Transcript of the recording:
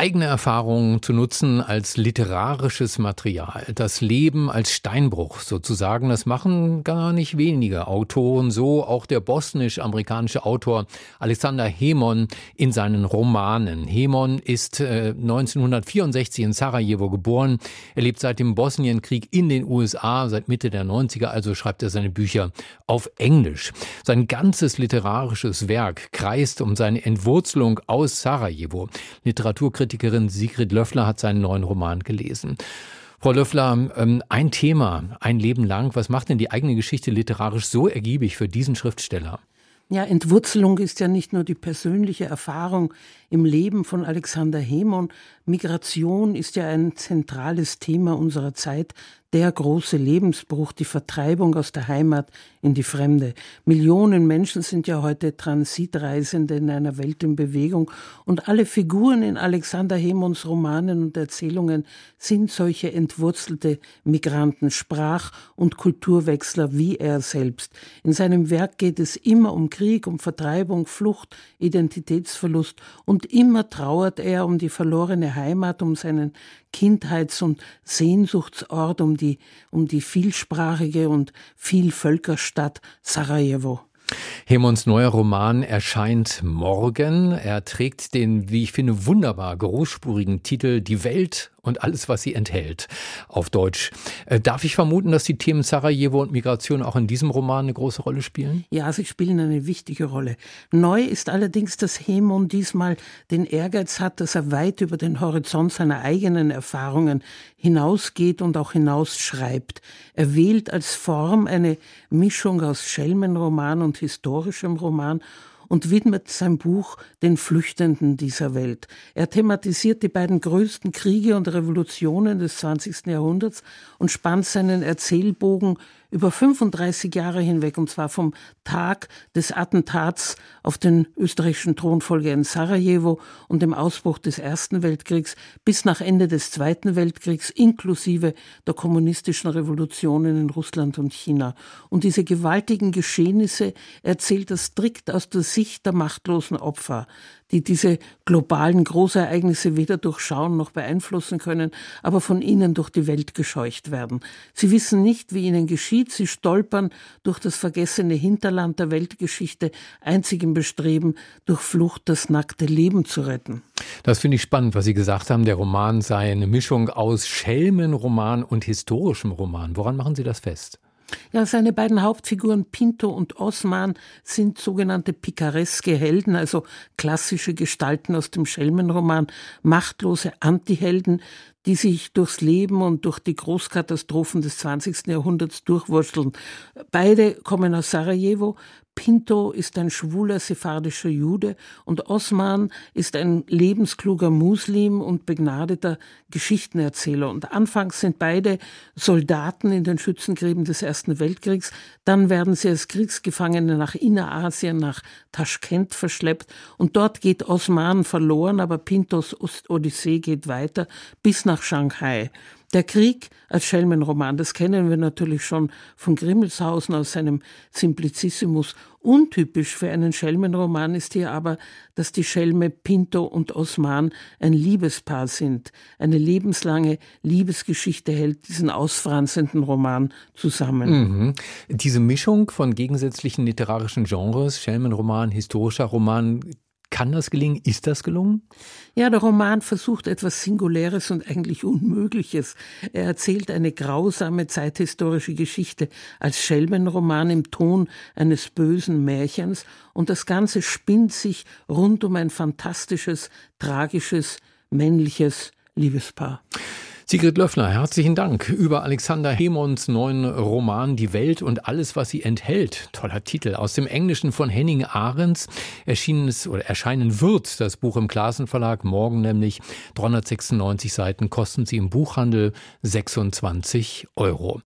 eigene Erfahrungen zu nutzen als literarisches Material, das Leben als Steinbruch sozusagen, das machen gar nicht wenige Autoren, so auch der bosnisch-amerikanische Autor Alexander Hemon in seinen Romanen. Hemon ist 1964 äh, in Sarajevo geboren, er lebt seit dem Bosnienkrieg in den USA, seit Mitte der 90er, also schreibt er seine Bücher auf Englisch. Sein ganzes literarisches Werk kreist um seine Entwurzelung aus Sarajevo. Literaturkritik Kritikerin Sigrid Löffler hat seinen neuen Roman gelesen. Frau Löffler, ähm, ein Thema, ein Leben lang. Was macht denn die eigene Geschichte literarisch so ergiebig für diesen Schriftsteller? Ja, Entwurzelung ist ja nicht nur die persönliche Erfahrung im Leben von Alexander Hemon. Migration ist ja ein zentrales Thema unserer Zeit der große Lebensbruch, die Vertreibung aus der Heimat in die Fremde. Millionen Menschen sind ja heute Transitreisende in einer Welt in Bewegung und alle Figuren in Alexander Hemons Romanen und Erzählungen sind solche entwurzelte Migranten, Sprach- und Kulturwechsler wie er selbst. In seinem Werk geht es immer um Krieg, um Vertreibung, Flucht, Identitätsverlust und immer trauert er um die verlorene Heimat, um seinen Kindheits- und Sehnsuchtsort, um die, um die vielsprachige und Vielvölkerstadt Sarajevo. Hemons neuer Roman erscheint morgen. Er trägt den, wie ich finde, wunderbar großspurigen Titel Die Welt und alles, was sie enthält, auf Deutsch. Äh, darf ich vermuten, dass die Themen Sarajevo und Migration auch in diesem Roman eine große Rolle spielen? Ja, sie spielen eine wichtige Rolle. Neu ist allerdings, dass Hemon diesmal den Ehrgeiz hat, dass er weit über den Horizont seiner eigenen Erfahrungen hinausgeht und auch hinausschreibt. Er wählt als Form eine Mischung aus Schelmenroman und historischem Roman und widmet sein Buch den Flüchtenden dieser Welt. Er thematisiert die beiden größten Kriege und Revolutionen des 20. Jahrhunderts und spannt seinen Erzählbogen über 35 Jahre hinweg, und zwar vom Tag des Attentats auf den österreichischen Thronfolger in Sarajevo und dem Ausbruch des Ersten Weltkriegs bis nach Ende des Zweiten Weltkriegs, inklusive der kommunistischen Revolutionen in Russland und China. Und diese gewaltigen Geschehnisse erzählt er strikt aus der Sicht der machtlosen Opfer die diese globalen Großereignisse weder durchschauen noch beeinflussen können, aber von ihnen durch die Welt gescheucht werden. Sie wissen nicht, wie ihnen geschieht, sie stolpern durch das vergessene Hinterland der Weltgeschichte, einzig im Bestreben, durch Flucht das nackte Leben zu retten. Das finde ich spannend, was Sie gesagt haben. Der Roman sei eine Mischung aus Schelmenroman und historischem Roman. Woran machen Sie das fest? Ja, seine beiden Hauptfiguren Pinto und Osman sind sogenannte pikareske Helden, also klassische Gestalten aus dem Schelmenroman, machtlose Antihelden, die sich durchs Leben und durch die Großkatastrophen des 20. Jahrhunderts durchwurschteln. Beide kommen aus Sarajevo, Pinto ist ein schwuler sephardischer Jude und Osman ist ein lebenskluger Muslim und begnadeter Geschichtenerzähler. Und anfangs sind beide Soldaten in den Schützengräben des Ersten Weltkriegs. Dann werden sie als Kriegsgefangene nach Innerasien, nach Taschkent verschleppt. Und dort geht Osman verloren, aber Pintos Odyssee geht weiter bis nach Shanghai. Der Krieg als Schelmenroman, das kennen wir natürlich schon von Grimmelshausen aus seinem Simplicissimus. Untypisch für einen Schelmenroman ist hier aber, dass die Schelme Pinto und Osman ein Liebespaar sind. Eine lebenslange Liebesgeschichte hält diesen ausfranzenden Roman zusammen. Mhm. Diese Mischung von gegensätzlichen literarischen Genres, Schelmenroman, historischer Roman, kann das gelingen? Ist das gelungen? Ja, der Roman versucht etwas Singuläres und eigentlich Unmögliches. Er erzählt eine grausame zeithistorische Geschichte als Schelmenroman im Ton eines bösen Märchens und das Ganze spinnt sich rund um ein fantastisches, tragisches, männliches Liebespaar. Sigrid Löffler, herzlichen Dank über Alexander Hemons neuen Roman Die Welt und alles, was sie enthält. Toller Titel. Aus dem Englischen von Henning Ahrens erschienen es oder erscheinen wird das Buch im Klassen Verlag morgen nämlich 396 Seiten kosten sie im Buchhandel 26 Euro.